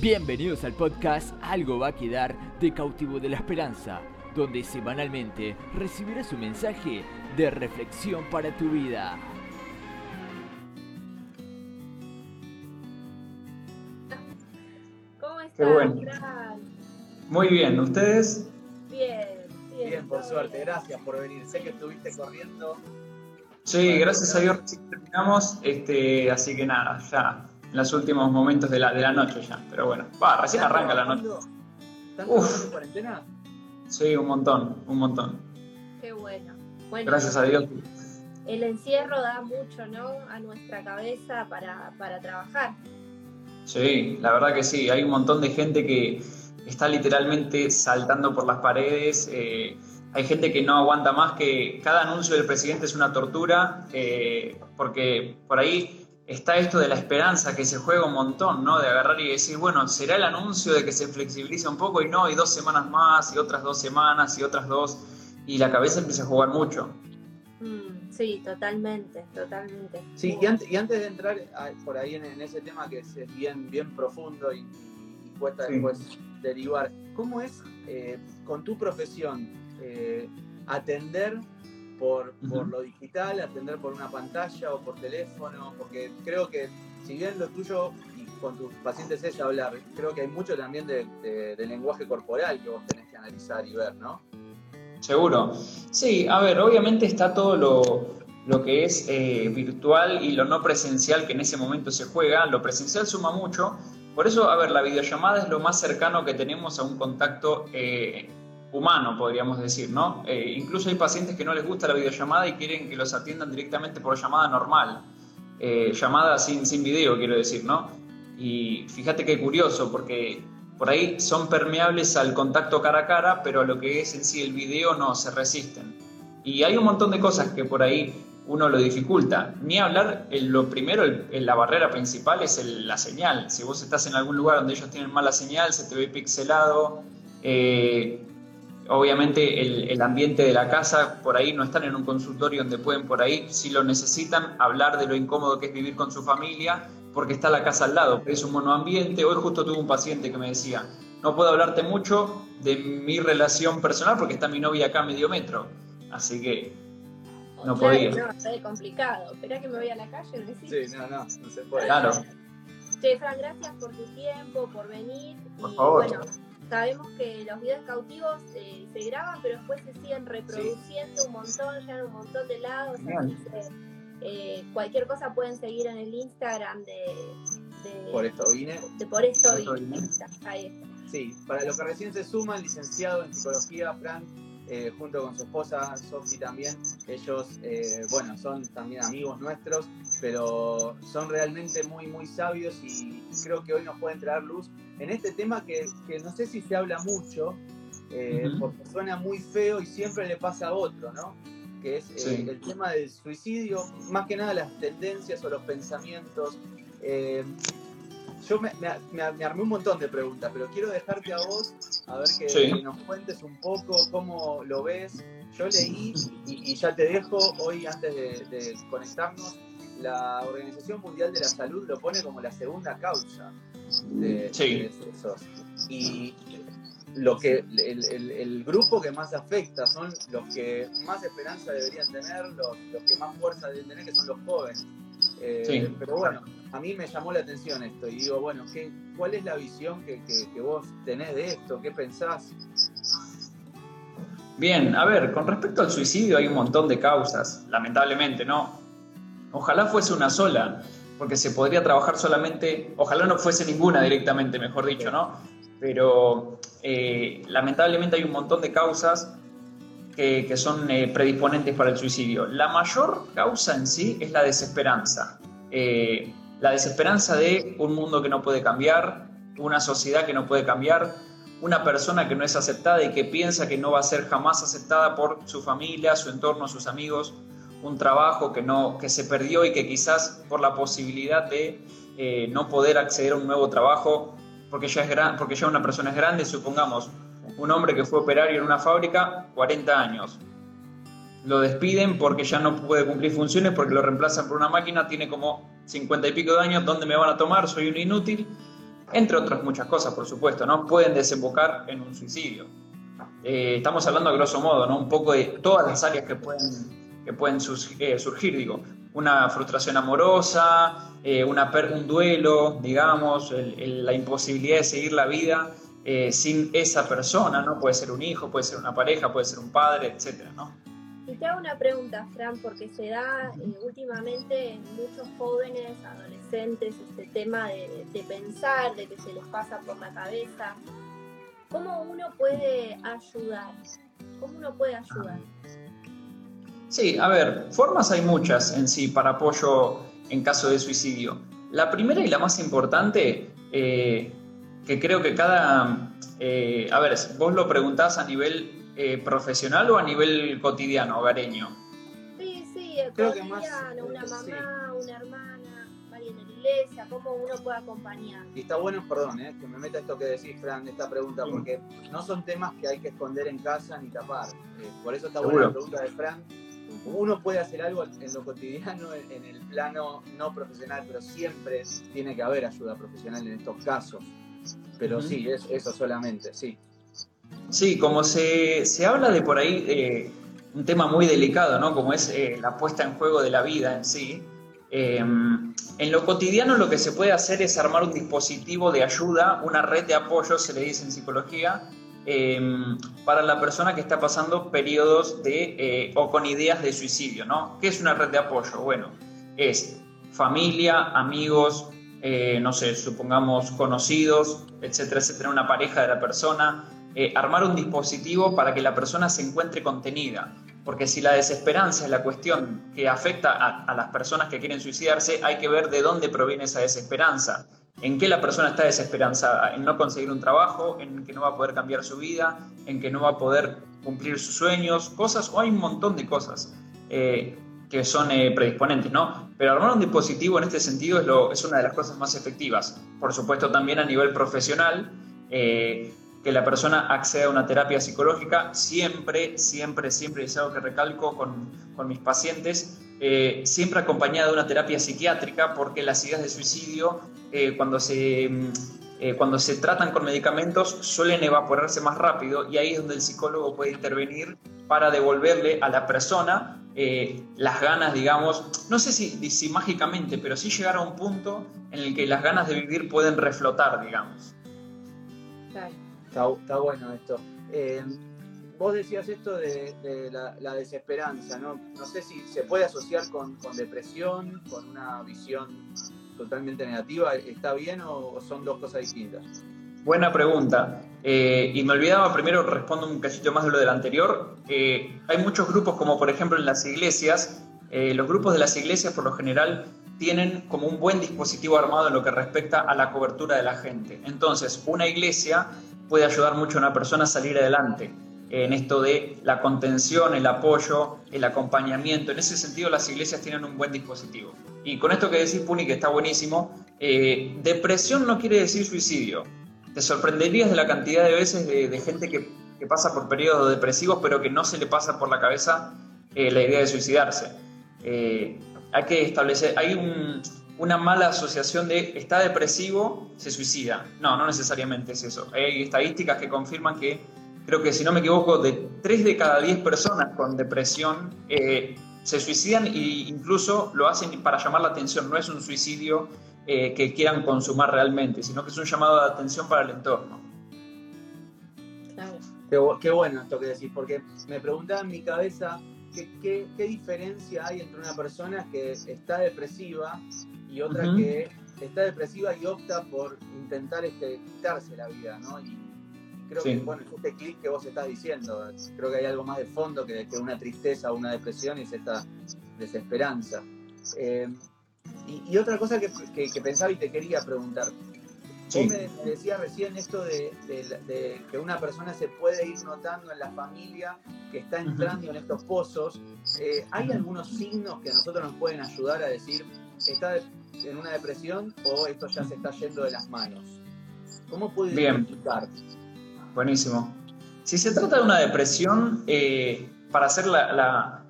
Bienvenidos al podcast Algo va a quedar de cautivo de la esperanza, donde semanalmente recibirás un mensaje de reflexión para tu vida. ¿Cómo estás? Qué bueno. Muy bien, ¿ustedes? Bien, bien. Bien, por suerte, bien. gracias por venir. Sé que estuviste corriendo. Sí, gracias a Dios recién terminamos, este, así que nada, ya en los últimos momentos de la, de la noche ya, pero bueno, va, recién ¿Están arranca la noche. trabajando en cuarentena? Sí, un montón, un montón. Qué bueno. Bueno, Gracias a Dios. el encierro da mucho, ¿no? A nuestra cabeza para, para trabajar. Sí, la verdad que sí, hay un montón de gente que está literalmente saltando por las paredes. eh, hay gente que no aguanta más, que cada anuncio del presidente es una tortura, eh, porque por ahí está esto de la esperanza que se juega un montón, ¿no? De agarrar y decir, bueno, será el anuncio de que se flexibiliza un poco y no, y dos semanas más, y otras dos semanas, y otras dos, y la cabeza empieza a jugar mucho. Mm, sí, totalmente, totalmente. Sí, y antes, y antes de entrar a- por ahí en, en ese tema que es, es bien, bien profundo y, y cuesta Sí. después derivar, ¿cómo es eh, con tu profesión eh, atender por, por lo digital, atender por una pantalla o por teléfono? Porque creo que si bien lo tuyo y con tus pacientes es hablar, creo que hay mucho también de, de- de lenguaje corporal que vos tenés que analizar y ver, ¿no? Seguro. Sí, a ver, obviamente está todo lo, lo que es eh, virtual y lo no presencial que en ese momento se juega. Lo presencial suma mucho. Por eso, a ver, la videollamada es lo más cercano que tenemos a un contacto eh, humano, podríamos decir, ¿no? Eh, incluso hay pacientes que no les gusta la videollamada y quieren que los atiendan directamente por llamada normal. Eh, llamada sin, sin video, quiero decir, ¿no? Y fíjate qué curioso, porque por ahí son permeables al contacto cara a cara, pero a lo que es en sí el video no, se resisten. Y hay un montón de cosas que por ahí uno lo dificulta. Ni hablar, lo primero, la barrera principal es la señal. Si vos estás en algún lugar donde ellos tienen mala señal, se te ve pixelado. eh, obviamente el, el ambiente de la casa, por ahí no están en un consultorio donde pueden por ahí, si lo necesitan, hablar de lo incómodo que es vivir con su familia, porque está la casa al lado, es un monoambiente. Hoy justo tuve un paciente que me decía, no puedo hablarte mucho de mi relación personal porque está mi novia acá a medio metro. Así que no Claro, podía. No, está complicado. Espera que me voy a la calle. Sí, no, no, no se puede. Claro. Che, Fran, gracias por tu tiempo, por venir. Por y favor. bueno, sabemos que los videos cautivos eh, se graban, pero después se siguen reproduciendo un montón, ya en un montón de lados. Genial. Así que eh, cualquier cosa pueden seguir en el Instagram de, de, Por esto vine. de Por esto Por esto vine. vine. Ahí está. Sí, para los que recién se suman, licenciado en psicología, Fran, eh, junto con su esposa, Sofi también. Ellos, eh, bueno, son también amigos nuestros, pero son realmente muy, muy sabios y creo que hoy nos pueden traer luz en este tema que, que no sé si se habla mucho, eh, porque suena muy feo y siempre le pasa a otro, ¿no? Que es eh, Sí. el tema del suicidio, más que nada las tendencias o los pensamientos. Eh, yo me, me- me- me armé un montón de preguntas, pero quiero dejarte a vos a ver que, Sí. que nos cuentes un poco cómo lo ves. Yo leí y, y ya te dejo hoy antes de, de conectarnos. La Organización Mundial de la Salud lo pone como la segunda causa de, Sí. de decesos. Y lo que el, el- el grupo que más afecta son los que más esperanza deberían tener, los, los que más fuerza deben tener, que son los jóvenes. Eh, Sí. Pero bueno, a mí me llamó la atención esto y digo, bueno, ¿qué, ¿cuál es la visión que, que- que vos tenés de esto? ¿Qué pensás? Bien, a ver, con respecto al suicidio hay un montón de causas, lamentablemente, ¿no? Ojalá fuese una sola, porque se podría trabajar solamente, ojalá no fuese ninguna directamente, mejor dicho, ¿no? Pero eh, lamentablemente hay un montón de causas que, son eh, predisponentes para el suicidio. La mayor causa en sí es la desesperanza. Eh, la desesperanza de un mundo que no puede cambiar, una sociedad que no puede cambiar, una persona que no es aceptada y que piensa que no va a ser jamás aceptada por su familia, su entorno, sus amigos, un trabajo que, no, que se perdió y que quizás por la posibilidad de eh, no poder acceder a un nuevo trabajo, porque ya, es gran, porque ya una persona es grande, supongamos, un hombre que fue operario en una fábrica, 40 años. Lo despiden porque ya no puede cumplir funciones, porque lo reemplazan por una máquina, tiene como 50 y pico de años, ¿dónde me van a tomar? Soy un inútil. entre otras muchas cosas, por supuesto, ¿no? Pueden desembocar en un suicidio. Eh, estamos hablando a grosso modo, ¿no? Un poco de todas las áreas que pueden, que pueden eh, surgir, digo. Una frustración amorosa, eh, una, un duelo, digamos, la imposibilidad de seguir la vida sin esa persona, ¿no? Puede ser un hijo, puede ser una pareja, puede ser un padre, etcétera, ¿no? Y te hago una pregunta, Fran, porque se da últimamente en muchos jóvenes, adolescentes, este tema de, de, pensar, de que se les pasa por la cabeza ¿Cómo uno puede ayudar? ¿Cómo uno puede ayudar? Sí, a ver, formas hay muchas en sí para apoyo en caso de suicidio. La primera y la más importante, eh, que creo que cada... Eh, a ver, vos lo preguntás a nivel eh, profesional o a nivel cotidiano, hogareño. Sí, sí, cotidiano, una mamá, una hermana iglesia, cómo uno puede acompañar. Y está bueno, perdón, eh, que me meta esto que decís, Fran, esta pregunta, porque no son temas que hay que esconder en casa ni tapar. Eh, por eso está buena la pregunta de Fran. Uno puede hacer algo en lo cotidiano, en el plano no profesional, pero siempre tiene que haber ayuda profesional en estos casos. Pero sí, es, eso solamente, sí. Sí, como se, se habla de por ahí, eh, un tema muy delicado, ¿no? Como es la puesta en juego de la vida en sí. Em, en lo cotidiano lo que se puede hacer es armar un dispositivo de ayuda, una red de apoyo, se le dice en psicología, em, para la persona que está pasando periodos de, eh, o con ideas de suicidio. ¿no? ¿Qué es una red de apoyo? Bueno, es familia, amigos, eh, no sé, supongamos conocidos, etcétera, etcétera, una pareja de la persona, eh, armar un dispositivo para que la persona se encuentre contenida. Porque si la desesperanza es la cuestión que afecta a, las personas que quieren suicidarse, hay que ver de dónde proviene esa desesperanza. ¿En qué la persona está desesperanzada? En no conseguir un trabajo, en que no va a poder cambiar su vida, en que no va a poder cumplir sus sueños, cosas, o hay un montón de cosas eh, que son eh, predisponentes, ¿no? Pero armar un dispositivo en este sentido es, una de las cosas más efectivas. Por supuesto, también a nivel profesional, eh, que la persona acceda a una terapia psicológica, siempre, siempre, siempre, es algo que recalco con mis pacientes, eh, siempre acompañada de una terapia psiquiátrica, porque las ideas de suicidio, eh, cuando, se, mm, eh, cuando se tratan con medicamentos, suelen evaporarse más rápido y ahí es donde el psicólogo puede intervenir para devolverle a la persona las ganas, digamos, no sé si, si mágicamente, pero sí llegar a un punto en el que las ganas de vivir pueden reflotar, digamos. Claro. Está, bueno esto. Eh, vos decías esto de, la, desesperanza, ¿no? No sé si se puede asociar con, depresión, con una visión totalmente negativa. ¿Está bien o, son dos cosas distintas? Buena pregunta. Eh, y me olvidaba, primero respondo un cachito más de lo del anterior. Eh, hay muchos grupos, como por ejemplo en las iglesias. los grupos de las iglesias, por lo general, tienen como un buen dispositivo armado en lo que respecta a la cobertura de la gente. Entonces, una iglesia puede ayudar mucho a una persona a salir adelante en esto de la contención, el apoyo, el acompañamiento. En ese sentido, las iglesias tienen un buen dispositivo. Y con esto que decís, Puni, que está buenísimo, eh, depresión no quiere decir suicidio. Te sorprenderías de la cantidad de veces de, gente que, pasa por periodos depresivos, pero que no se le pasa por la cabeza eh, la idea de suicidarse. Eh, hay que establecer, hay un, una mala asociación de está depresivo, se suicida. No, no necesariamente es eso. Hay estadísticas que confirman que, creo que si no me equivoco, de 3 de cada 10 personas con depresión eh, se suicidan e incluso lo hacen para llamar la atención. No es un suicidio eh, que quieran consumar realmente, sino que es un llamado de atención para el entorno. Claro. Qué, bueno esto que decís, porque me preguntaba en mi cabeza qué, qué diferencia hay entre una persona que está depresiva y otra que está depresiva y opta por intentar este, quitarse la vida, ¿no? Y creo que, bueno, este clic que vos estás diciendo, creo que hay algo más de fondo que, que una tristeza o una depresión y es esta desesperanza. Eh, y, otra cosa que, que, pensaba y te quería preguntar, Vos me, decías recién esto de, que una persona se puede ir notando en la familia que está entrando en estos pozos. Eh, ¿Hay algunos signos que a nosotros nos pueden ayudar a decir, está en una depresión o esto ya se está yendo de las manos? ¿Cómo puede identificar? Buenísimo. Si se trata de una depresión, eh, para hacer la,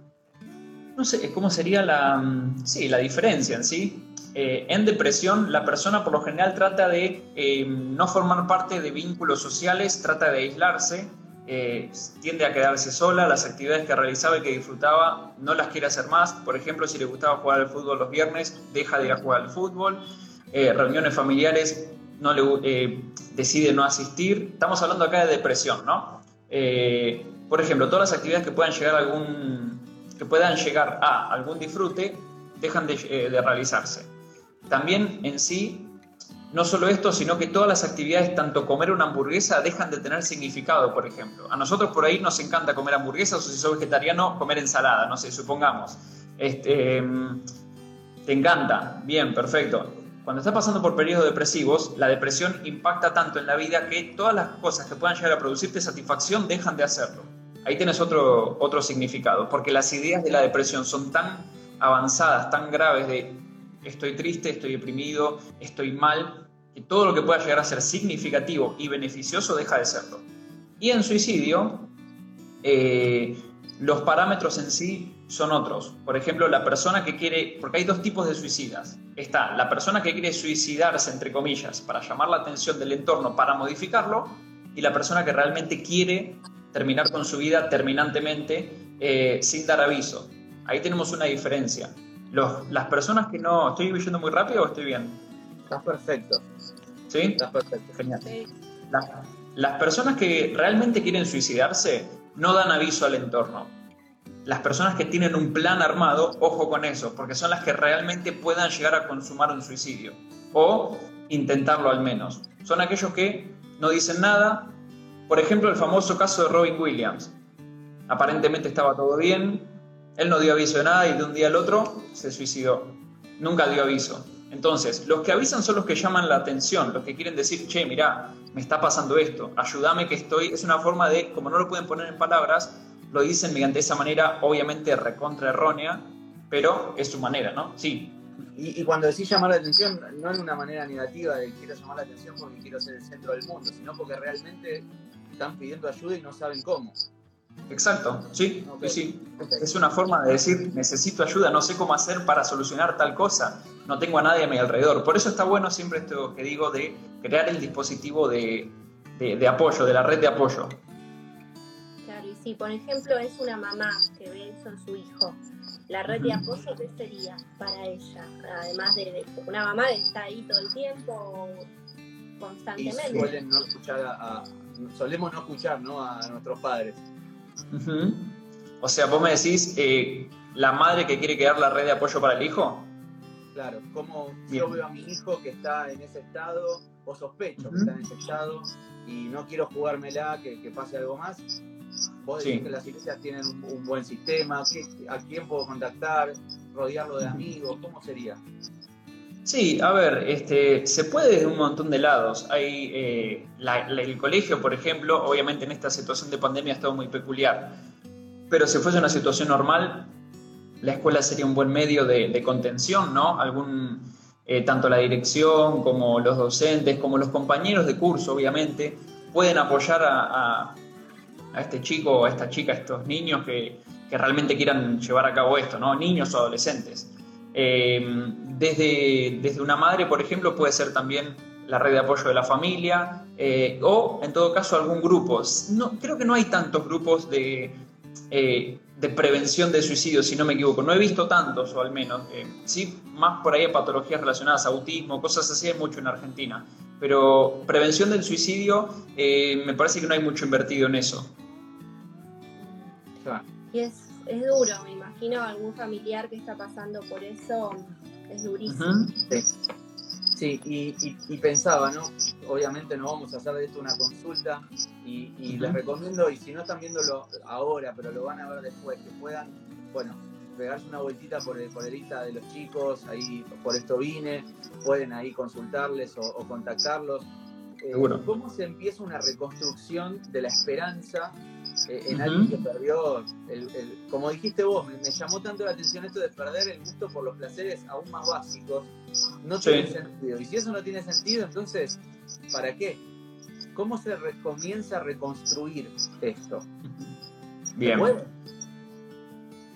no sé, ¿cómo sería la, sí, la diferencia en sí? eh, en depresión, la persona por lo general trata de eh, no formar parte de vínculos sociales, trata de aislarse, tiende a quedarse sola, las actividades que realizaba y que disfrutaba no las quiere hacer más. Por ejemplo, si le gustaba jugar al fútbol los viernes, deja de ir a jugar al fútbol. reuniones familiares, no le, decide no asistir. Estamos hablando acá de depresión, ¿no? por ejemplo, todas las actividades que puedan llegar a algún, que puedan llegar a algún disfrute dejan de, de realizarse. También en sí, no solo esto, sino que todas las actividades, tanto comer una hamburguesa, dejan de tener significado, por ejemplo. A nosotros por ahí nos encanta comer hamburguesas, o si sos vegetariano, comer ensalada, no sé, supongamos. Este, te encanta, bien, perfecto. Cuando estás pasando por periodos depresivos, la depresión impacta tanto en la vida que todas las cosas que puedan llegar a producirte satisfacción dejan de hacerlo. Ahí tienes otro, otro significado, porque las ideas de la depresión son tan avanzadas, tan graves de estoy triste, estoy deprimido, estoy mal, que todo lo que pueda llegar a ser significativo y beneficioso deja de serlo. Y en suicidio, eh, los parámetros en sí son otros. Por ejemplo, la persona que quiere, porque hay dos tipos de suicidas. Está la persona que quiere suicidarse, entre comillas, para llamar la atención del entorno, para modificarlo, y la persona que realmente quiere terminar con su vida terminantemente eh, sin dar aviso. Ahí tenemos una diferencia las personas que no... ¿Estoy viviendo muy rápido o estoy bien? Estás perfecto. ¿Sí? Estás perfecto. Genial. Las, personas que realmente quieren suicidarse no dan aviso al entorno. Las personas que tienen un plan armado, ojo con eso, porque son las que realmente puedan llegar a consumar un suicidio. O intentarlo al menos. Son aquellos que no dicen nada. Por ejemplo, el famoso caso de Robin Williams. Aparentemente estaba todo bien, él no dio aviso de nada y de un día al otro se suicidó. Nunca dio aviso. Entonces, los que avisan son los que llaman la atención, los que quieren decir, che, mira, me está pasando esto, ayúdame que estoy. Es una forma de, como no lo pueden poner en palabras, lo dicen mediante esa manera, obviamente recontra errónea, pero es su manera, ¿no? Sí. Y, y, cuando decís llamar la atención, no en una manera negativa de quiero llamar la atención porque quiero ser el centro del mundo, sino porque realmente están pidiendo ayuda y no saben cómo. Exacto, sí, sí. Es una forma de decir, necesito ayuda, no sé cómo hacer para solucionar tal cosa, no tengo a nadie a mi alrededor. Por eso está bueno siempre esto que digo de crear el dispositivo de, apoyo, de la red de apoyo. Si por ejemplo es una mamá que ve eso en su hijo, la red de apoyo, ¿qué sería para ella? Además de, una mamá que está ahí todo el tiempo, constantemente. no escuchar solemos no escuchar ¿no? a nuestros padres. O sea, vos me decís, eh, la madre que quiere crear la red de apoyo para el hijo. Claro, como yo veo a mi hijo que está en ese estado, o sospecho que está en ese estado, y no quiero jugármela, que, que pase algo más. Vos decís que las iglesias tienen un, buen sistema, ¿a quién puedo contactar? ¿Rodearlo de amigos? ¿Cómo sería? Sí, a ver, este, se puede desde un montón de lados. Hay eh, el colegio, por ejemplo, obviamente en esta situación de pandemia ha estado muy peculiar, pero si fuese una situación normal, la escuela sería un buen medio de, contención, ¿no? Algún, eh, tanto la dirección como los docentes, como los compañeros de curso, obviamente, pueden apoyar a, a este chico o a esta chica, a estos niños que, que realmente quieran llevar a cabo esto, ¿no? Niños o adolescentes. Eh, desde, desde una madre, por ejemplo, puede ser también la red de apoyo de la familia eh, o, en todo caso, algún grupo. No, creo que no hay tantos grupos de, eh, de prevención de suicidio, si no me equivoco. No he visto tantos, o al menos. sí, más por ahí patologías relacionadas a autismo, cosas así hay mucho en Argentina. Pero prevención del suicidio, me parece que no hay mucho invertido en eso. Y es, es duro, imagino algún familiar que está pasando por eso, es durísimo. Sí, y, pensaba, ¿no? Obviamente no vamos a hacer de esto una consulta y, les recomiendo, y si no están viéndolo ahora, pero lo van a ver después, que puedan, bueno, pegarse una vueltita por el, por el Insta de los chicos, ahí por esto vine, pueden ahí consultarles o, contactarlos. Eh, ¿Cómo se empieza una reconstrucción de la esperanza eh, en alguien que perdió, el, como dijiste vos, me, llamó tanto la atención esto de perder el gusto por los placeres aún más básicos, no tiene sentido. Y si eso no tiene sentido, entonces, ¿para qué? ¿Cómo se comienza a reconstruir esto? Bien.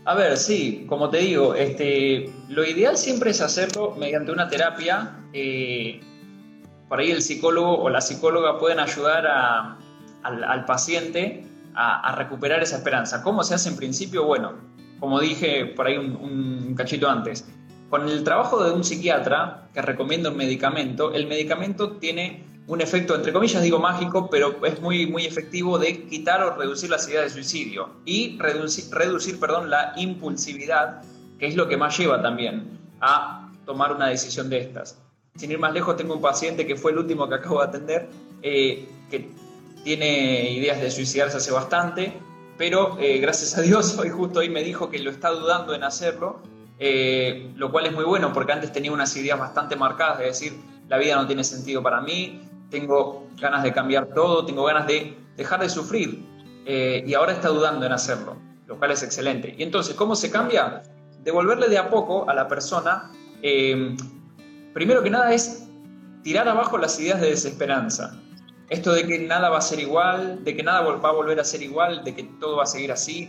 A ver, sí, como te digo, este, lo ideal siempre es hacerlo mediante una terapia. Eh, por ahí el psicólogo o la psicóloga pueden ayudar al, paciente a, recuperar esa esperanza. ¿Cómo se hace en principio? Bueno, como dije por ahí un cachito antes, con el trabajo de un psiquiatra que recomienda un medicamento, el medicamento tiene un efecto, entre comillas digo mágico, pero es muy, muy efectivo de quitar o reducir las ideas de suicidio y reducir, reducir perdón, la impulsividad, que es lo que más lleva también a tomar una decisión de estas. Sin ir más lejos, tengo un paciente que fue el último que acabo de atender, eh, que tiene ideas de suicidarse hace bastante, pero eh, gracias a Dios hoy justo hoy me dijo que lo está dudando en hacerlo, eh, lo cual es muy bueno porque antes tenía unas ideas bastante marcadas de decir, la vida no tiene sentido para mí, tengo ganas de cambiar todo, tengo ganas de dejar de sufrir. Eh, y ahora está dudando en hacerlo, lo cual es excelente. Y entonces, ¿cómo se cambia? Devolverle de a poco a la persona, primero que nada es tirar abajo las ideas de desesperanza. Esto de que nada va a ser igual, de que nada va a volver a ser igual, de que todo va a seguir así.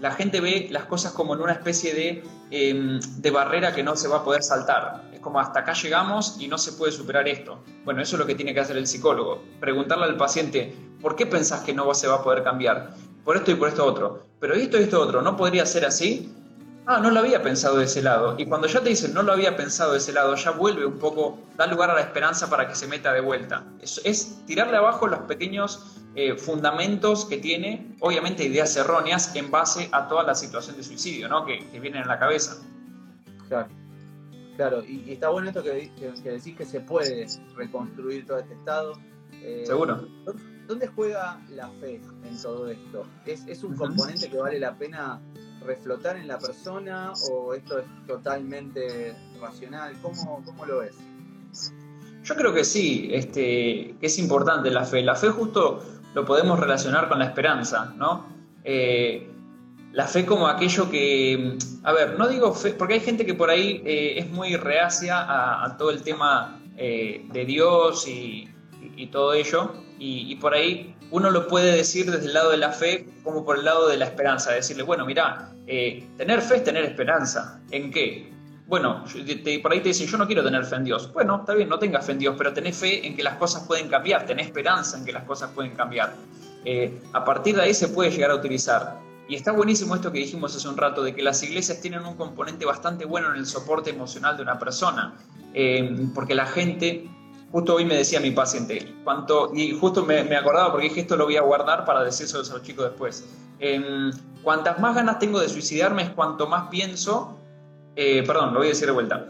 La gente ve las cosas como en una especie de, em, de barrera que no se va a poder saltar como hasta acá llegamos y no se puede superar esto. Bueno, eso es lo que tiene que hacer el psicólogo. Preguntarle al paciente, ¿por qué pensás que no se va a poder cambiar? Por esto y por esto otro. Pero esto y esto otro, ¿no podría ser así? Ah, no lo había pensado de ese lado. Y cuando ya te dicen no lo había pensado de ese lado, ya vuelve un poco, da lugar a la esperanza para que se meta de vuelta. Es, es tirarle abajo los pequeños eh, fundamentos que tiene, obviamente ideas erróneas en base a toda la situación de suicidio ¿no? que, que vienen en la cabeza. Claro. Claro, y, está bueno esto que, decís que se puede reconstruir todo este estado. Eh, Seguro. ¿Dónde juega la fe en todo esto? ¿Es, un componente que vale la pena reflotar en la persona o esto es totalmente racional? ¿Cómo, cómo lo ves? Yo creo que sí, este, que es importante la fe. La fe justo lo podemos relacionar con la esperanza, ¿no? Eh, la fe como aquello que, a ver, no digo fe, porque hay gente que por ahí eh, es muy reacia a, todo el tema eh, de Dios y, todo ello, y, por ahí uno lo puede decir desde el lado de la fe como por el lado de la esperanza, decirle, bueno, mira, eh, tener fe es tener esperanza. ¿En qué? Bueno, por ahí te dicen, yo no quiero tener fe en Dios. Bueno, está bien, no tengas fe en Dios, pero tenés fe en que las cosas pueden cambiar, tenés esperanza en que las cosas pueden cambiar. a partir de ahí se puede llegar a utilizar. Y está buenísimo esto que dijimos hace un rato, de que las iglesias tienen un componente bastante bueno en el soporte emocional de una persona, eh, porque la gente, justo hoy me decía mi paciente, cuanto, y justo me, acordaba porque dije esto lo voy a guardar para decirlo a los chicos después, eh, cuantas más ganas tengo de suicidarme es cuanto más pienso, eh, perdón, lo voy a decir de vuelta,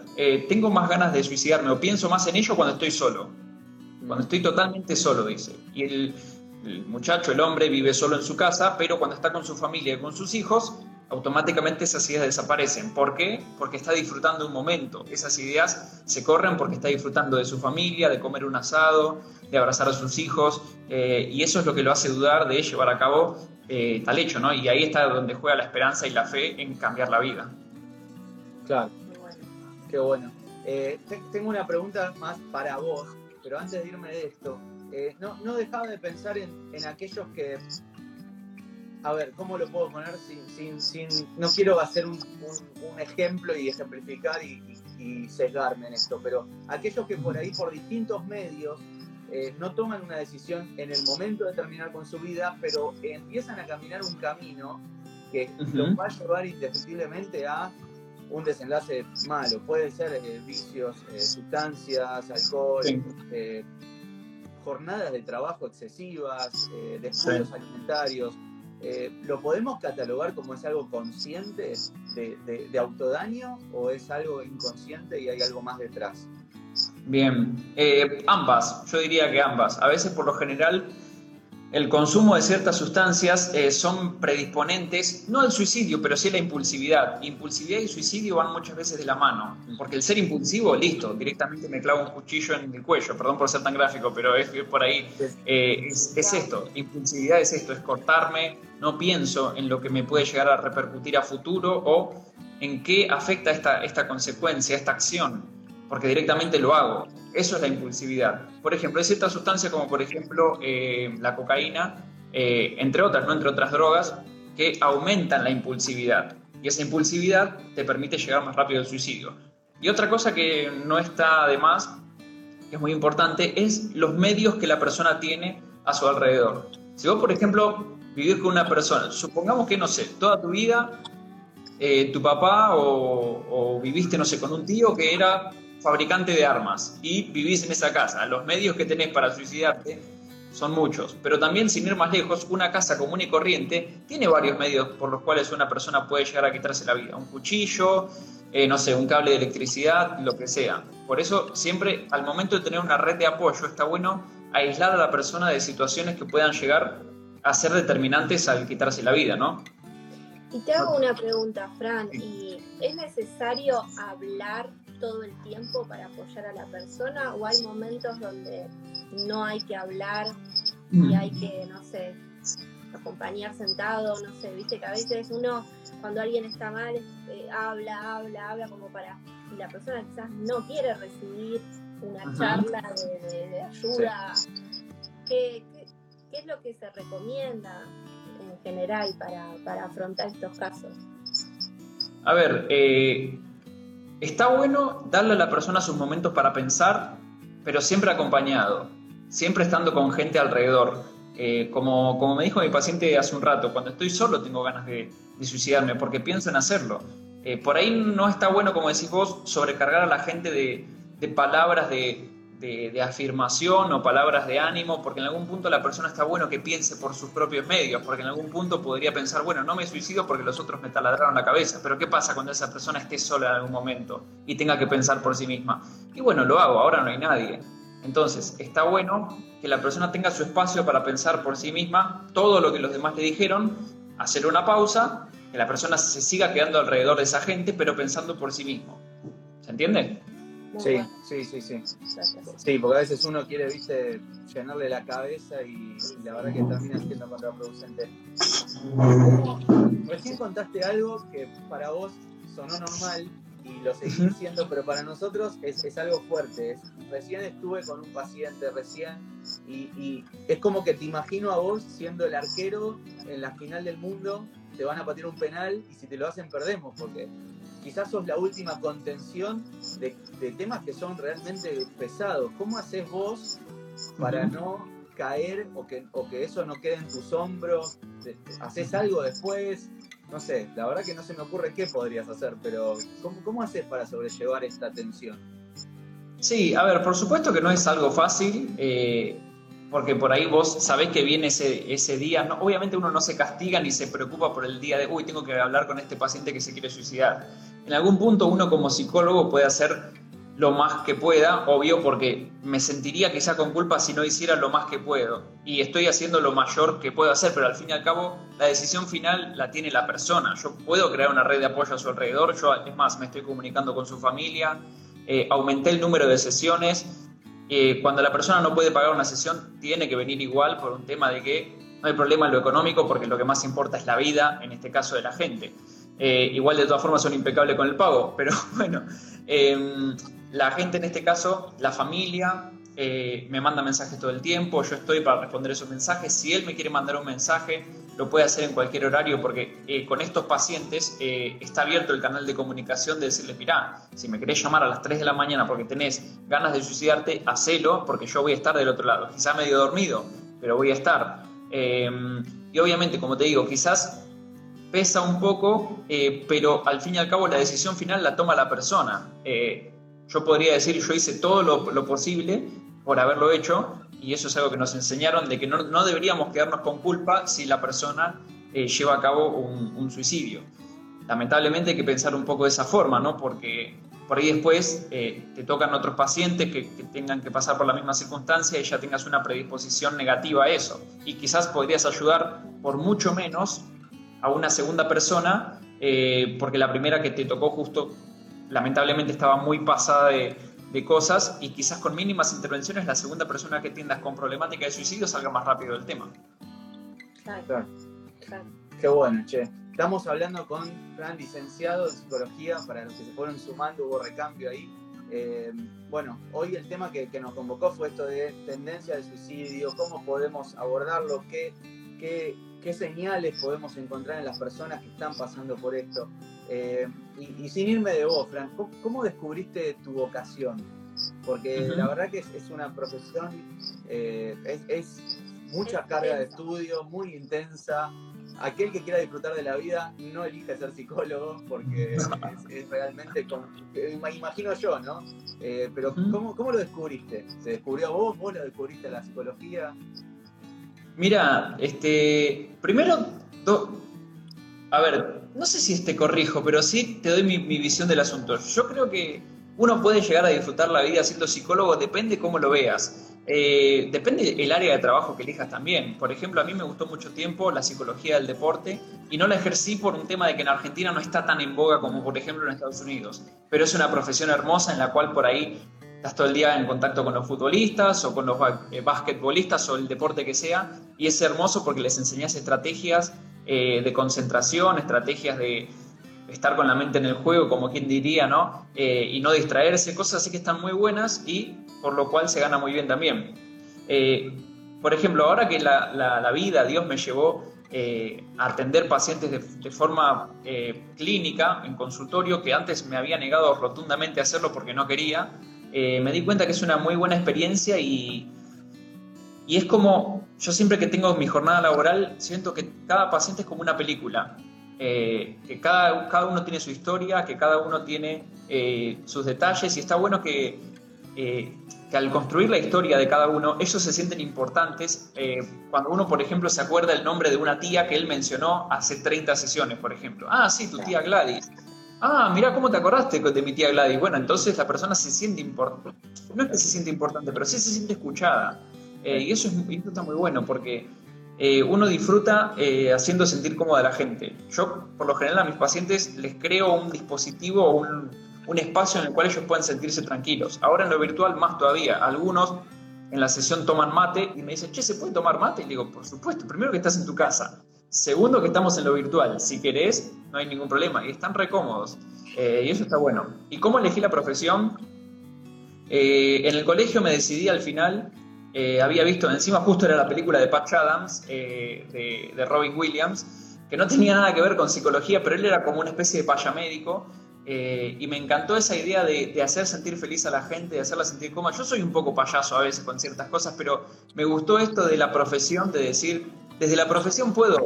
tengo más ganas de suicidarme o pienso más en ello cuando estoy solo, cuando estoy totalmente solo, dice. Y el, el muchacho, el hombre, vive solo en su casa, pero cuando está con su familia y con sus hijos, automáticamente esas ideas desaparecen. ¿Por qué? Porque está disfrutando un momento. Esas ideas se corren porque está disfrutando de su familia, de comer un asado, de abrazar a sus hijos, eh, y eso es lo que lo hace dudar de llevar a cabo eh, tal hecho, ¿no? Y ahí está donde juega la esperanza y la fe en cambiar la vida. Claro. Qué bueno. Eh, tengo una pregunta más para vos, pero antes de irme de esto, eh, no, no, dejaba de pensar en, aquellos que, a ver, ¿cómo lo puedo poner sin, sin, no quiero hacer un, ejemplo y ejemplificar y, sesgarme en esto, pero aquellos que por ahí, por distintos medios, eh, no toman una decisión en el momento de terminar con su vida, pero empiezan a caminar un camino que los va a llevar indefectiblemente a un desenlace malo. Puede ser eh, vicios, sustancias, alcohol, jornadas de trabajo excesivas, eh, descuidos alimentarios, eh, ¿lo podemos catalogar como es algo consciente de, autodaño o es algo inconsciente y hay algo más detrás? Bien, eh, ambas, yo diría que ambas. A veces por lo general el consumo de ciertas sustancias eh, son predisponentes, no al suicidio, pero sí a la impulsividad. Impulsividad y suicidio van muchas veces de la mano, porque el ser impulsivo, listo, directamente me clavo un cuchillo en el cuello, perdón por ser tan gráfico, pero es por ahí, eh, es, esto, impulsividad es esto, es cortarme, no pienso en lo que me puede llegar a repercutir a futuro o en qué afecta esta, esta consecuencia, esta acción porque directamente lo hago. Eso es la impulsividad. Por ejemplo, hay ciertas sustancias como por ejemplo eh, la cocaína, eh, entre otras, no entre otras drogas, que aumentan la impulsividad. y esa impulsividad te permite llegar más rápido al suicidio. Y otra cosa que no está de más, que es muy importante, es los medios que la persona tiene a su alrededor. Si vos, por ejemplo, vivís con una persona, supongamos que, no sé, toda tu vida eh, tu papá o, viviste, no sé, con un tío que era fabricante de armas y vivís en esa casa. Los medios que tenés para suicidarte son muchos, pero también sin ir más lejos, una casa común y corriente tiene varios medios por los cuales una persona puede llegar a quitarse la vida. Un cuchillo, eh, no sé, un cable de electricidad, lo que sea. Por eso siempre al momento de tener una red de apoyo está bueno aislar a la persona de situaciones que puedan llegar a ser determinantes al quitarse la vida, ¿no? Y te hago una pregunta, Fran, ¿y es necesario hablar todo el tiempo para apoyar a la persona o hay momentos donde no hay que hablar y mm. hay que, no sé, acompañar sentado, no sé, viste que a veces uno cuando alguien está mal eh, habla, habla, habla como para, y la persona quizás no quiere recibir una charla de, ayuda, ¿Qué, qué es lo que se recomienda? en general para, afrontar estos casos? A ver, eh, está bueno darle a la persona sus momentos para pensar, pero siempre acompañado, siempre estando con gente alrededor. Eh, como, como me dijo mi paciente hace un rato, cuando estoy solo tengo ganas de, suicidarme porque pienso en hacerlo. Eh, por ahí no está bueno, como decís vos, sobrecargar a la gente de, de palabras de, de, afirmación o palabras de ánimo, porque en algún punto la persona está bueno que piense por sus propios medios, porque en algún punto podría pensar, bueno, no me suicido porque los otros me taladraron la cabeza, pero ¿qué pasa cuando esa persona esté sola en algún momento y tenga que pensar por sí misma? Y bueno, lo hago, ahora no hay nadie. Entonces, está bueno que la persona tenga su espacio para pensar por sí misma todo lo que los demás le dijeron, hacer una pausa, que la persona se siga quedando alrededor de esa gente, pero pensando por sí mismo. ¿Se entiende? Sí, sí, sí, sí. Sí, porque a veces uno quiere, viste, llenarle la cabeza y, la verdad que termina siendo contraproducente. Recién contaste algo que para vos sonó normal y lo seguís diciendo, pero para nosotros es, algo fuerte. recién estuve con un paciente, recién, y, y, es como que te imagino a vos siendo el arquero en la final del mundo, te van a patear un penal y si te lo hacen perdemos, porque quizás sos la última contención de, temas que son realmente pesados. ¿Cómo haces vos para no caer o que, o que eso no quede en tus hombros? ¿Haces algo después? No sé, la verdad que no se me ocurre qué podrías hacer, pero ¿cómo, cómo haces para sobrellevar esta tensión? Sí, a ver, por supuesto que no es algo fácil. Eh, porque por ahí vos sabés que viene ese, ese día. No, obviamente uno no se castiga ni se preocupa por el día de, uy, tengo que hablar con este paciente que se quiere suicidar. En algún punto uno como psicólogo puede hacer lo más que pueda, obvio, porque me sentiría quizá con culpa si no hiciera lo más que puedo. Y estoy haciendo lo mayor que puedo hacer, pero al fin y al cabo la decisión final la tiene la persona. Yo puedo crear una red de apoyo a su alrededor, yo es más, me estoy comunicando con su familia, eh, aumenté el número de sesiones, cuando la persona no puede pagar una sesión, tiene que venir igual por un tema de que no hay problema en lo económico, porque lo que más importa es la vida, en este caso de la gente. Eh, igual de todas formas son impecables con el pago, pero bueno, em, la gente en este caso, la familia, eh, me manda mensajes todo el tiempo, yo estoy para responder esos mensajes. Si él me quiere mandar un mensaje, lo puede hacer en cualquier horario porque eh, con estos pacientes eh, está abierto el canal de comunicación de decirle, mirá, si me querés llamar a las 3 de la mañana porque tenés ganas de suicidarte, hacelo porque yo voy a estar del otro lado. Quizá medio dormido, pero voy a estar. Em, y obviamente, como te digo, quizás pesa un poco, pero al fin y al cabo la decisión final la toma la persona. Yo podría decir, yo hice todo lo, lo posible, por haberlo hecho, y eso es algo que nos enseñaron de que no, no deberíamos quedarnos con culpa si la persona eh, lleva a cabo un, suicidio. Lamentablemente hay que pensar un poco de esa forma, ¿no? Porque por ahí después eh, te tocan otros pacientes que, tengan que pasar por la misma circunstancia y ya tengas una predisposición negativa a eso. Y quizás podrías ayudar por mucho menos a una segunda persona, eh, porque la primera que te tocó justo, lamentablemente estaba muy pasada de, de cosas y quizás con mínimas intervenciones la segunda persona que tiendas con problemática de suicidio salga más rápido del tema. Claro. Qué bueno, che. Estamos hablando con Fran, licenciado en psicología, para los que se fueron sumando, hubo recambio ahí. Eh, bueno, hoy el tema que, nos convocó fue esto de tendencia de suicidio, cómo podemos abordarlo, qué, qué, qué señales podemos encontrar en las personas que están pasando por esto. Eh, y, sin irme de vos, Fran, ¿cómo, descubriste tu vocación? Porque la verdad que es, una profesión, eh, es, mucha carga de estudio, muy intensa. Aquel que quiera disfrutar de la vida no elige ser psicólogo porque es, realmente, me imagino yo, ¿no? Eh, pero ¿cómo, ¿cómo, lo descubriste? ¿Se descubrió vos? ¿Vos lo descubriste la psicología? Mira, este, primero, a ver, no sé si te corrijo, pero sí te doy mi, visión del asunto. Yo creo que uno puede llegar a disfrutar la vida siendo psicólogo, depende cómo lo veas. Eh, depende el área de trabajo que elijas también. Por ejemplo, a mí me gustó mucho tiempo la psicología del deporte y no la ejercí por un tema de que en Argentina no está tan en boga como por ejemplo en Estados Unidos. Pero es una profesión hermosa en la cual por ahí estás todo el día en contacto con los futbolistas o con los eh, basquetbolistas o el deporte que sea y es hermoso porque les enseñas estrategias eh, de concentración, estrategias de estar con la mente en el juego, como quien diría, ¿no? Eh, y no distraerse, cosas así que están muy buenas y por lo cual se gana muy bien también. Eh, por ejemplo, ahora que la, vida, Dios me llevó a atender pacientes de, forma clínica, en consultorio, que antes me había negado rotundamente a hacerlo porque no quería, me di cuenta que es una muy buena experiencia y, y es como, yo siempre que tengo mi jornada laboral, siento que cada paciente es como una película, eh, que cada, cada uno tiene su historia, que cada uno tiene eh, sus detalles y está bueno que, eh, que, al construir la historia de cada uno, ellos se sienten importantes. cuando uno, por ejemplo, se acuerda el nombre de una tía que él mencionó hace 30 sesiones, por ejemplo. Ah, sí, tu tía Gladys. Ah, mira cómo te acordaste de mi tía Gladys. Bueno, entonces la persona se siente importante. No es que se siente importante, pero sí se siente escuchada. Eh, y eso, es, está muy bueno porque eh, uno disfruta eh, haciendo sentir cómoda a la gente. Yo, por lo general, a mis pacientes les creo un dispositivo o un, espacio en el cual ellos pueden sentirse tranquilos. Ahora en lo virtual, más todavía. Algunos en la sesión toman mate y me dicen, che, ¿se puede tomar mate? Y digo, por supuesto, primero que estás en tu casa. Segundo, que estamos en lo virtual. Si querés, no hay ningún problema. Y están recómodos. y eso está bueno. ¿Y cómo elegí la profesión? en el colegio me decidí al final eh, había visto, encima justo era la película de Patch Adams, eh, de, Robin Williams, que no tenía nada que ver con psicología, pero él era como una especie de payamédico. Eh, y me encantó esa idea de, hacer sentir feliz a la gente, de hacerla sentir cómoda. Yo soy un poco payaso a veces con ciertas cosas, pero me gustó esto de la profesión, de decir, desde la profesión puedo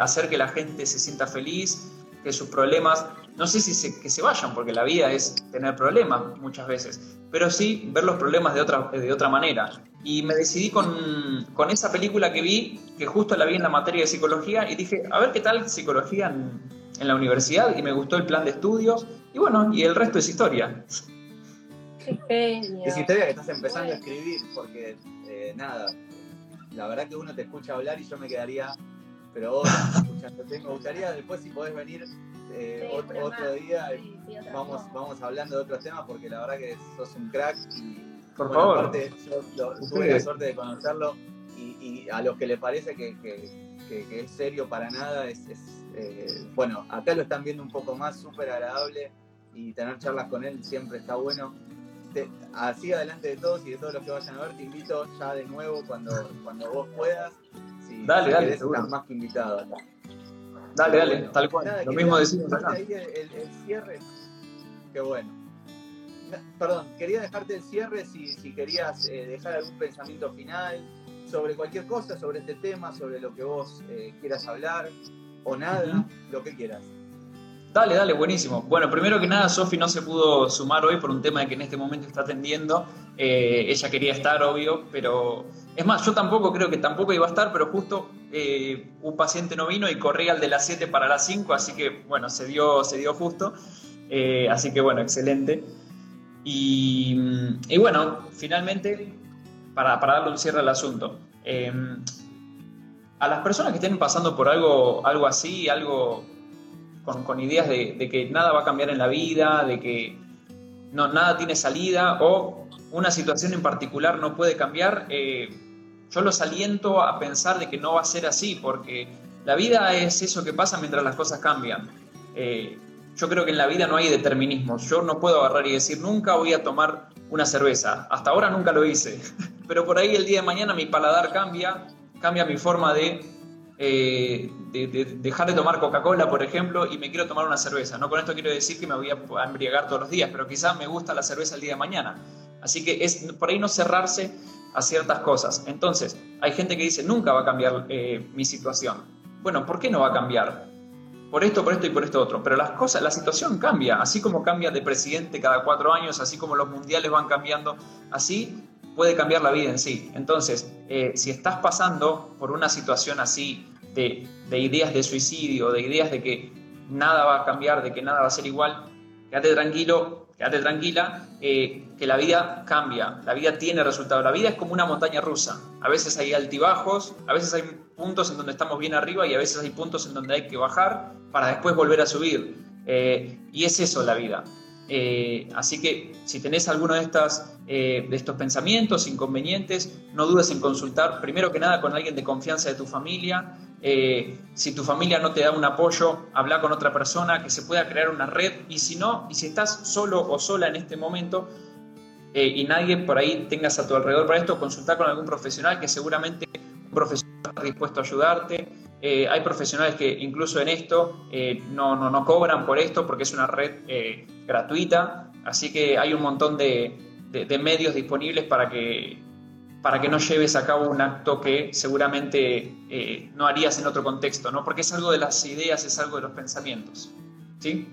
hacer que la gente se sienta feliz, que sus problemas, no sé si se, que se vayan, porque la vida es tener problemas muchas veces, pero sí ver los problemas de otra, de otra manera. Y me decidí con, con esa película que vi, que justo la vi en la materia de psicología, y dije, a ver qué tal psicología en, en la universidad, y me gustó el plan de estudios, y bueno, y el resto es historia. Qué Es historia que estás empezando a escribir, porque eh, nada, la verdad que uno te escucha hablar y yo me quedaría pero vos escuchándote. Me gustaría después si podés venir eh, otro, día, vamos, vamos hablando de otros temas porque la verdad que sos un crack y por favor. Aparte, yo tuve la suerte de conocerlo y, a los que le parece que, es serio para nada, es, eh, bueno, acá lo están viendo un poco más, súper agradable y tener charlas con él siempre está bueno. así adelante de todos y de todos los que vayan a ver, te invito ya de nuevo cuando, cuando vos puedas dale, dale, más que invitado Dale, dale, tal cual. Lo mismo decimos acá. Ahí el, cierre. Qué bueno. Perdón, quería dejarte el cierre si, si querías eh, dejar algún pensamiento final sobre cualquier cosa, sobre este tema, sobre lo que vos eh, quieras hablar, o nada, lo que quieras. Dale, dale, buenísimo. Bueno, primero que nada, Sofi no se pudo sumar hoy por un tema que en este momento está atendiendo. Eh, ella quería estar, obvio, pero es más, yo tampoco creo que tampoco iba a estar, pero justo eh, un paciente no vino y corría al de las 7 para las 5, así que bueno, se dio, se dio justo. Eh, así que bueno, excelente. Y, bueno, finalmente, para, darle un cierre al asunto, a las personas que estén pasando por algo, algo así, algo con, ideas de, que nada va a cambiar en la vida, de que no, nada tiene salida o una situación en particular no puede cambiar, eh, yo los aliento a pensar de que no va a ser así, porque la vida es eso que pasa mientras las cosas cambian. Eh, yo creo que en la vida no hay determinismo. Yo no puedo agarrar y decir nunca voy a tomar una cerveza. Hasta ahora nunca lo hice. Pero por ahí el día de mañana mi paladar cambia, cambia mi forma de eh, de, dejar de tomar Coca-Cola, por ejemplo, y me quiero tomar una cerveza. No con esto quiero decir que me voy a embriagar todos los días, pero quizás me gusta la cerveza el día de mañana. Así que es por ahí no cerrarse a ciertas cosas. Entonces, hay gente que dice, nunca va a cambiar eh, mi situación. Bueno, ¿por qué no va a cambiar? Por esto, por esto y por esto otro. Pero las cosas, la situación cambia, así como cambia de presidente cada cuatro años, así como los mundiales van cambiando, así puede cambiar la vida en sí. Entonces, eh, si estás pasando por una situación así de, de ideas de suicidio, de ideas de que nada va a cambiar, de que nada va a ser igual, quédate tranquilo, quédate tranquila, eh, que la vida cambia, la vida tiene resultados. La vida es como una montaña rusa. A veces hay altibajos, a veces hay puntos en donde estamos bien arriba y a veces hay puntos en donde hay que bajar para después volver a subir. Eh, y es eso la vida. Eh, así que si tenés alguno de, estas, de estos pensamientos, inconvenientes, no dudes en consultar primero que nada con alguien de confianza de tu familia, eh, si tu familia no te da un apoyo, habla con otra persona, que se pueda crear una red. Y si no, y si estás solo o sola en este momento eh, y nadie por ahí tengas a tu alrededor para esto, consulta con algún profesional que seguramente un profesional está dispuesto a ayudarte. Eh, hay profesionales que incluso en esto no, no, no, cobran por esto porque es una red gratuita. Así que hay un montón de, de medios disponibles para que para que no lleves a cabo un acto que seguramente eh, no harías en otro contexto, ¿no? Porque es algo de las ideas, es algo de los pensamientos. ¿Sí?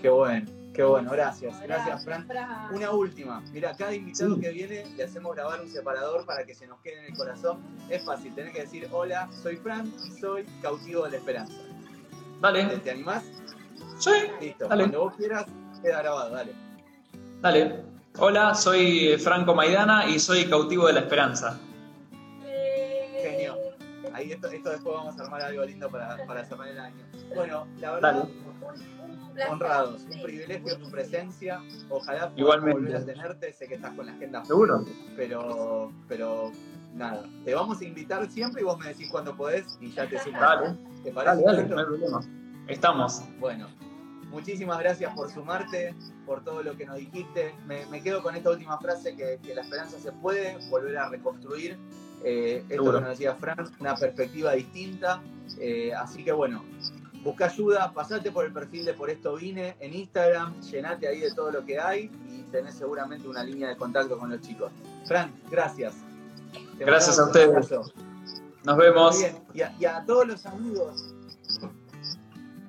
Qué bueno, qué bueno, gracias. Gracias, Fran. Una última. Mira, cada invitado que viene le hacemos grabar un separador para que se nos quede en el corazón. Es fácil, tenés que decir, hola, soy Fran y soy cautivo de la esperanza. Dale. ¿Te, animás? Sí. Listo. Cuando vos quieras, queda grabado, dale. Dale. Hola, soy Franco Maidana y soy cautivo de la esperanza. Genio. Ahí esto, después vamos a armar algo lindo para, para cerrar el año. Bueno, la verdad, honrados, un privilegio tu presencia. Ojalá puedas volver a tenerte. Sé que estás con la agenda. Seguro. Pero, pero nada, te vamos a invitar siempre y vos me decís cuando podés y ya te sumas. Dale. ¿Te parece? Dale, dale, no hay problema. Estamos. Bueno, muchísimas gracias por sumarte por todo lo que nos dijiste. Me, quedo con esta última frase, que, la esperanza se puede volver a reconstruir. Eh, esto que nos decía Fran, una perspectiva distinta. Eh, así que bueno, busca ayuda, pasate por el perfil de Por Esto Vine en Instagram, llenate ahí de todo lo que hay y tenés seguramente una línea de contacto con los chicos. Fran, gracias. gracias a ustedes. Nos vemos. Y, a, todos los amigos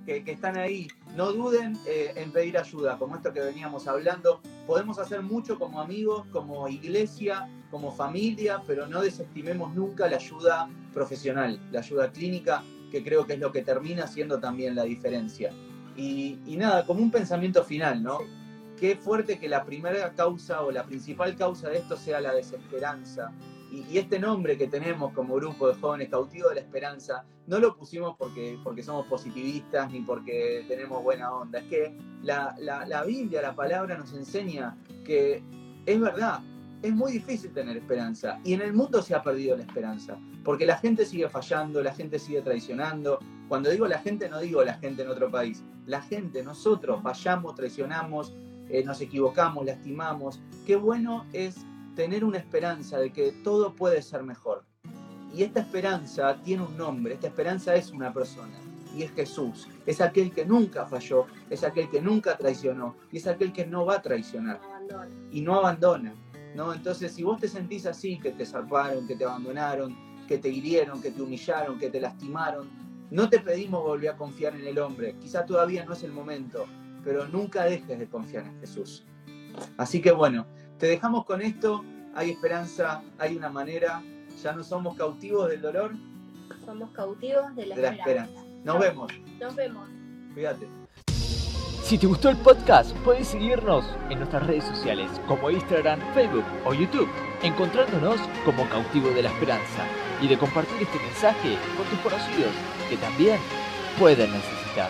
que, que están ahí, no duden eh, en pedir ayuda, como esto que veníamos hablando. Podemos hacer mucho como amigos, como iglesia, como familia, pero no desestimemos nunca la ayuda profesional, la ayuda clínica, que creo que es lo que termina siendo también la diferencia. Y, y nada, como un pensamiento final, ¿no? Qué fuerte que la primera causa o la principal causa de esto sea la desesperanza, y, este nombre que tenemos como grupo de jóvenes cautivos de la esperanza, no lo pusimos porque, porque somos positivistas ni porque tenemos buena onda. Es que la, la, Biblia, la palabra nos enseña que es verdad, es muy difícil tener esperanza. Y en el mundo se ha perdido la esperanza, porque la gente sigue fallando, la gente sigue traicionando. Cuando digo la gente, no digo la gente en otro país. La gente, nosotros fallamos, traicionamos, eh, nos equivocamos, lastimamos. Qué bueno es tener una esperanza de que todo puede ser mejor. Y esta esperanza tiene un nombre, esta esperanza es una persona, y es Jesús. Es aquel que nunca falló, es aquel que nunca traicionó, y es aquel que no va a traicionar. y no abandona. ¿no? Entonces, si vos te sentís así, que te zarparon, que te abandonaron, que te hirieron, que te humillaron, que te lastimaron, no te pedimos volver a confiar en el hombre. Quizá todavía no es el momento, pero nunca dejes de confiar en Jesús. Así que bueno, te dejamos con esto, hay esperanza, hay una manera, ya no somos cautivos del dolor. Somos cautivos de la, esperanza. Nos vemos. Nos vemos. Cuídate. Si te gustó el podcast, puedes seguirnos en nuestras redes sociales como Instagram, Facebook o YouTube, encontrándonos como Cautivo de la Esperanza y de compartir este mensaje con tus conocidos que también pueden necesitar.